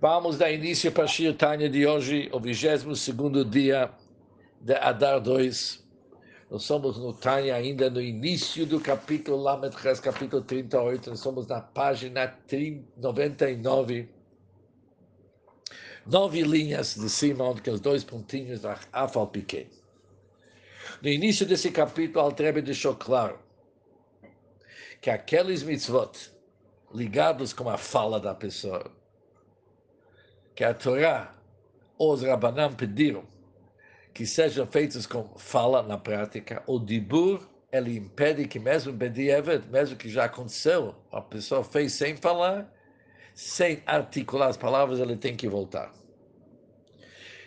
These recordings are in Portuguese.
Vamos dar início para a Shir Tanya de hoje, o 22 dia de Adar 2. Nós somos no Tanya ainda no início do capítulo Lamed Ches, capítulo 38. Nós somos na página 99. Nove linhas de cima, onde os dois pontinhos da Afal pequeno. No início desse capítulo, Altrebe deixou claro que aqueles mitzvot ligados com a fala da pessoa, que a Torá os Rabanam pediram que sejam feitos com fala na prática, o dibur, ele impede que mesmo Bedievet, mesmo que já aconteceu, a pessoa fez sem falar, sem articular as palavras, ele tem que voltar.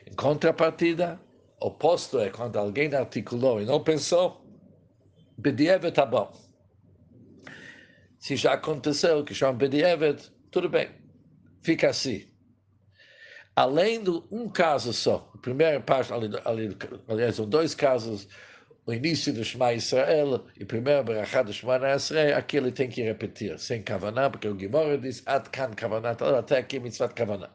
Em contrapartida, oposto é quando alguém articulou e não pensou, Bedievet tá bom. Se já aconteceu, que chama Bedievet, tudo bem, fica assim além de um caso só, a primeira parte, aliás, são dois casos, o início do Shema Israel e o primeiro Berachá do Shema Israel, aqui ele tem que repetir, sem Kavaná, porque o Gimora diz, Ad kan Kavaná, até aqui mitzvah Kavaná.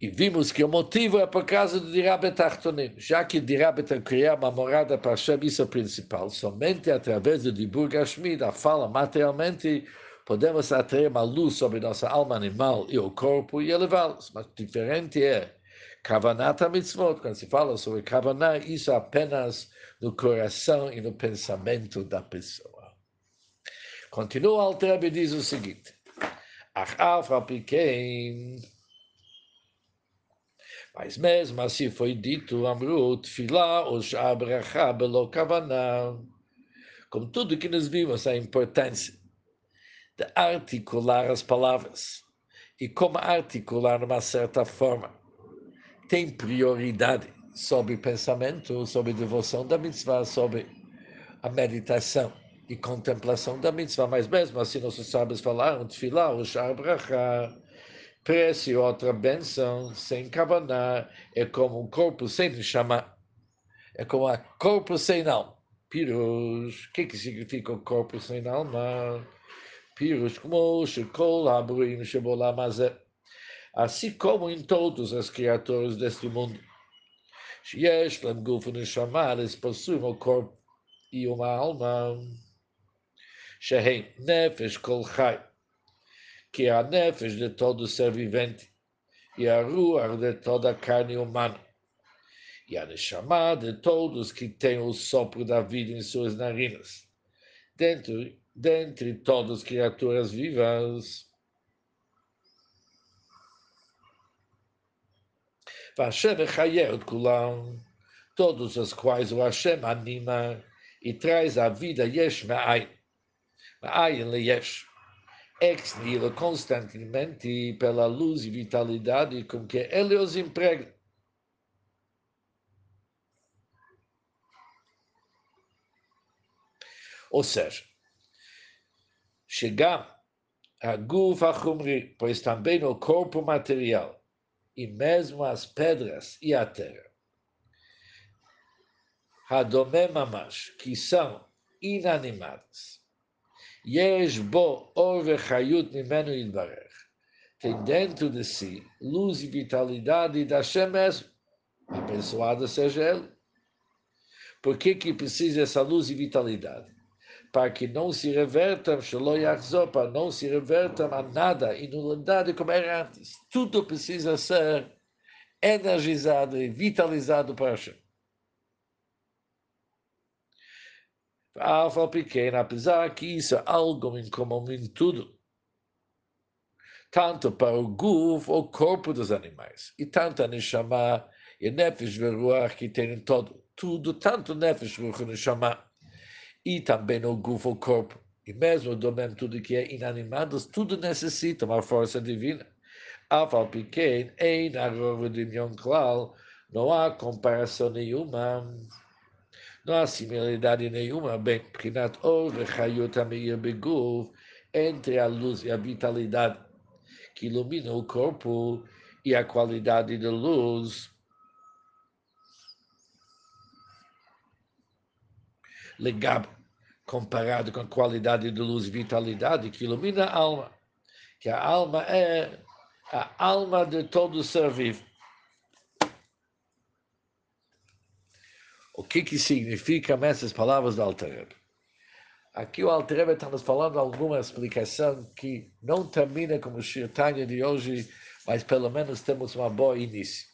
E vimos que o motivo é por causa do Dirabet Achtonim, já que Dirabet criar uma morada para Hashem, isso é o principal, somente através do Dibur Gashmi, da fala materialmente, podemos atrair uma luz sobre nossa alma animal e o corpo e elevá-los. Mas diferente é Kavanata Mitzvot, quando se fala sobre Kavaná, isso apenas no coração e no pensamento da pessoa. Continua Alter e diz o seguinte, Ach pequeno, mas mesmo assim foi dito, Amrut, Filá, o Shabracha, Belo Kavaná. Como tudo que nós vimos, a importância de articular as palavras. E como articular uma certa forma tem prioridade sobre pensamento, sobre devoção da mitzvah, sobre a meditação e contemplação da mitzvah. Mas mesmo assim, nossos sábios falaram, tefilá, o shar bracha, prece outra benção, sem kavaná, é como um corpo sem chamar. É como um corpo sem alma. Pirush, o que, que significa o corpo sem alma? Pirush como Shekol Abruim Shebolam Assim como em todas as criaturas deste mundo. Yesh Lem Guf Neshama, eles possuem um corpo e uma alma. Shehem Nefesh Kol Chai, que é a Nefesh de todo ser vivente e a Ruach de toda a carne humana. E a Neshama de todos que têm o sopro da vida em suas narinas. Dentro dentre todas as criaturas vivas. Vashem Chayet Kulam, todos os quais o Hashem anima e traz a vida Yesh Ma'ayin, Ma'ayin Yesh, ex nihilo constantemente pela luz e vitalidade com que ele os emprega. Ou seja, chegar a Gufa Chumri, pois também o corpo material, e mesmo as pedras e a terra. Hadome Mamash, que são inanimadas. Yesh bo or vechayut mimenu. Tem dentro de si luz e vitalidade da Hashem mesmo. Abençoado seja ele. Por que, que precisa essa luz e vitalidade? Para que não se revertam, para não se revertam a nada, inundado como era antes. Tudo precisa ser energizado e vitalizado para Hashem. Alfa pequena, apesar que isso é algo em comum em tudo, tanto para o guf, o corpo dos animais, e tanto a Neshama e a Nefesh Veruach que tem todo, tudo, tanto Nefesh Veruach e e também o gufo, o corpo. E mesmo domem, tudo que é inanimado, tudo necessita uma força divina. Afal pequeno, em de klal, não há comparação nenhuma, não há similaridade nenhuma, bem, prinat or vechayot ameir beguf, entre a luz e a vitalidade que ilumina o corpo e a qualidade da luz. Legado comparado com a qualidade de luz e vitalidade que ilumina a alma. que a alma é a alma de todo ser vivo. O que, que significam essas palavras do Alter Aqui o Alter está nos falando alguma explicação que não termina como o Shirtanya de hoje, mas pelo menos temos uma boa início.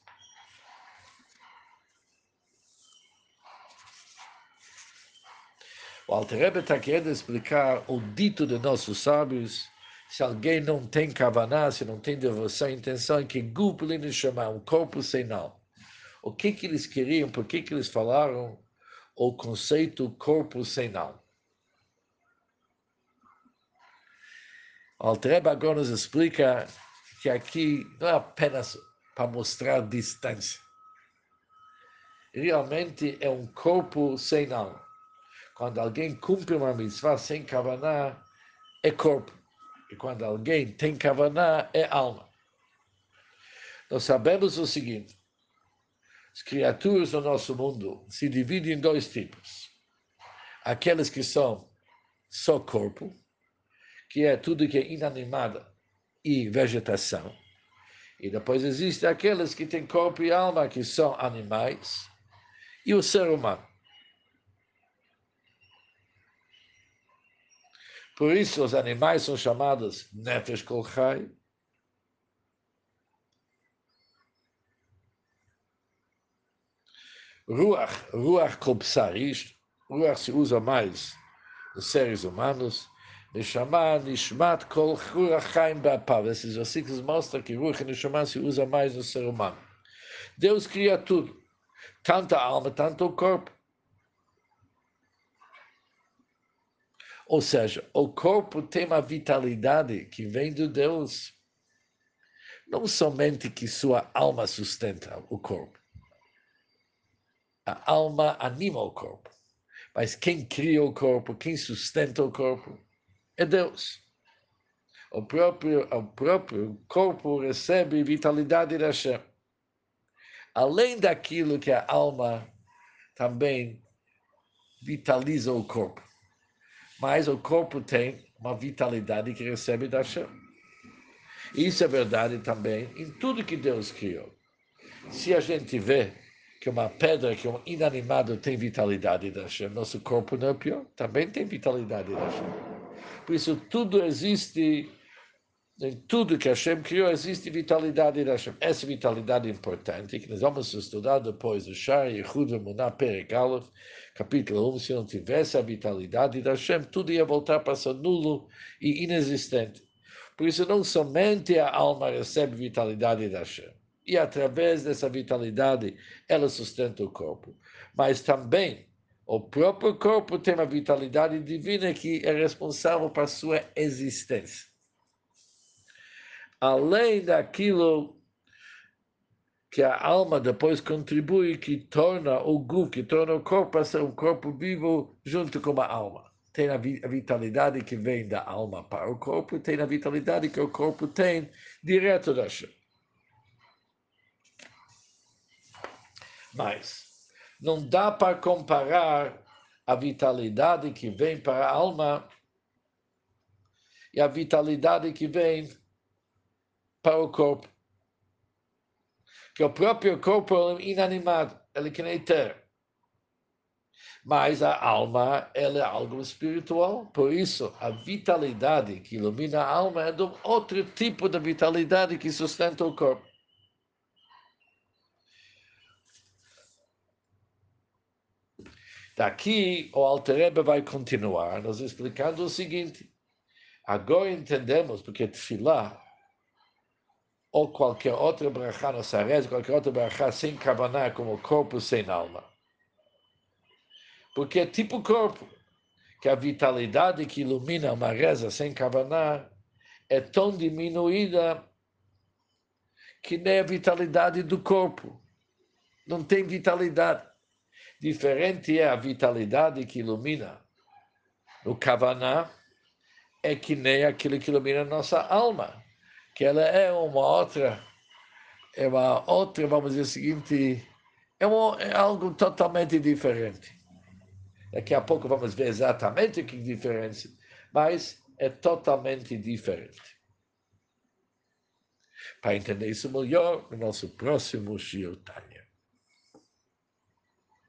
O Alter está querendo explicar o dito de nossos sábios, se alguém não tem kavaná, se não tem devoção, intenção, é que Gupulin chamar um corpo sem alma. O que, que eles queriam, por que, que eles falaram o conceito corpo sem alma? O Altreba agora nos explica que aqui não é apenas para mostrar distância. Realmente é um corpo sem alma. Quando alguém cumpre uma mitzvah sem kavaná, é corpo. E quando alguém tem kavaná, é alma. Nós sabemos o seguinte: as criaturas do nosso mundo se dividem em dois tipos. Aqueles que são só corpo, que é tudo que é inanimado e vegetação. E depois existem aqueles que têm corpo e alma, que são animais, e o ser humano. Por isso, os animais são chamados Nefesh Kolchai. Ruach, Ruach Kopsarish, Ruach se usa mais nos seres humanos. Neshama, Nishmat, Kol Ruach Chaim Be'apav. Esses versículos mostram que Ruach e Neshama se usa mais no ser humano. Deus cria tudo, tanto a alma, tanto o corpo. Ou seja, o corpo tem uma vitalidade que vem de Deus. Não somente que sua alma sustenta o corpo. A alma anima o corpo. Mas quem cria o corpo, quem sustenta o corpo, é Deus. O próprio, o próprio corpo recebe vitalidade da Hashem. Além daquilo que a alma também vitaliza o corpo mas o corpo tem uma vitalidade que recebe da Hashem. Isso é verdade também em tudo que Deus criou. Se a gente vê que uma pedra, que um inanimado tem vitalidade da Hashem, nosso corpo não é pior, também tem vitalidade da Hashem. Por isso, tudo existe, em tudo que Hashem criou, existe vitalidade da Hashem. Essa vitalidade é importante, que nós vamos estudar depois do Shar, Yehud, Muná, Perek capítulo 1, se não tivesse a vitalidade da Hashem, tudo ia voltar para ser nulo e inexistente. Por isso, não somente a alma recebe vitalidade da Hashem, e através dessa vitalidade ela sustenta o corpo, mas também o próprio corpo tem uma vitalidade divina que é responsável por sua existência. Além daquilo que a alma depois contribui, que torna o gu, que torna o corpo a ser um corpo vivo junto com a alma. Tem a, vitalidade que vem da alma para o corpo, tem a vitalidade que o corpo tem direto da Hashem. Mas não dá para comparar a vitalidade que vem para a alma e a vitalidade que vem para o corpo que o próprio corpo é inanimado, ele que nem terra. Mas a alma, ela é algo espiritual, por isso a vitalidade que ilumina a alma é de um outro tipo de vitalidade que sustenta o corpo. Daqui o Alterebe vai continuar nos explicando o seguinte. Agora entendemos porque Tfilah ou qualquer outra brachá nossa reza, qualquer outra brachá sem kavaná, como corpo sem alma. Porque é tipo corpo, que a vitalidade que ilumina uma reza sem kavaná é tão diminuída que nem a vitalidade do corpo. Não tem vitalidade. Diferente é a vitalidade que ilumina o kavaná, é que nem aquilo que ilumina a nossa alma que ela é uma outra, é uma outra, vamos dizer o seguinte, é, uma, é algo totalmente diferente. Daqui a pouco vamos ver exatamente o que diferença, mas é totalmente diferente. Para entender isso melhor, no nosso próximo Shiur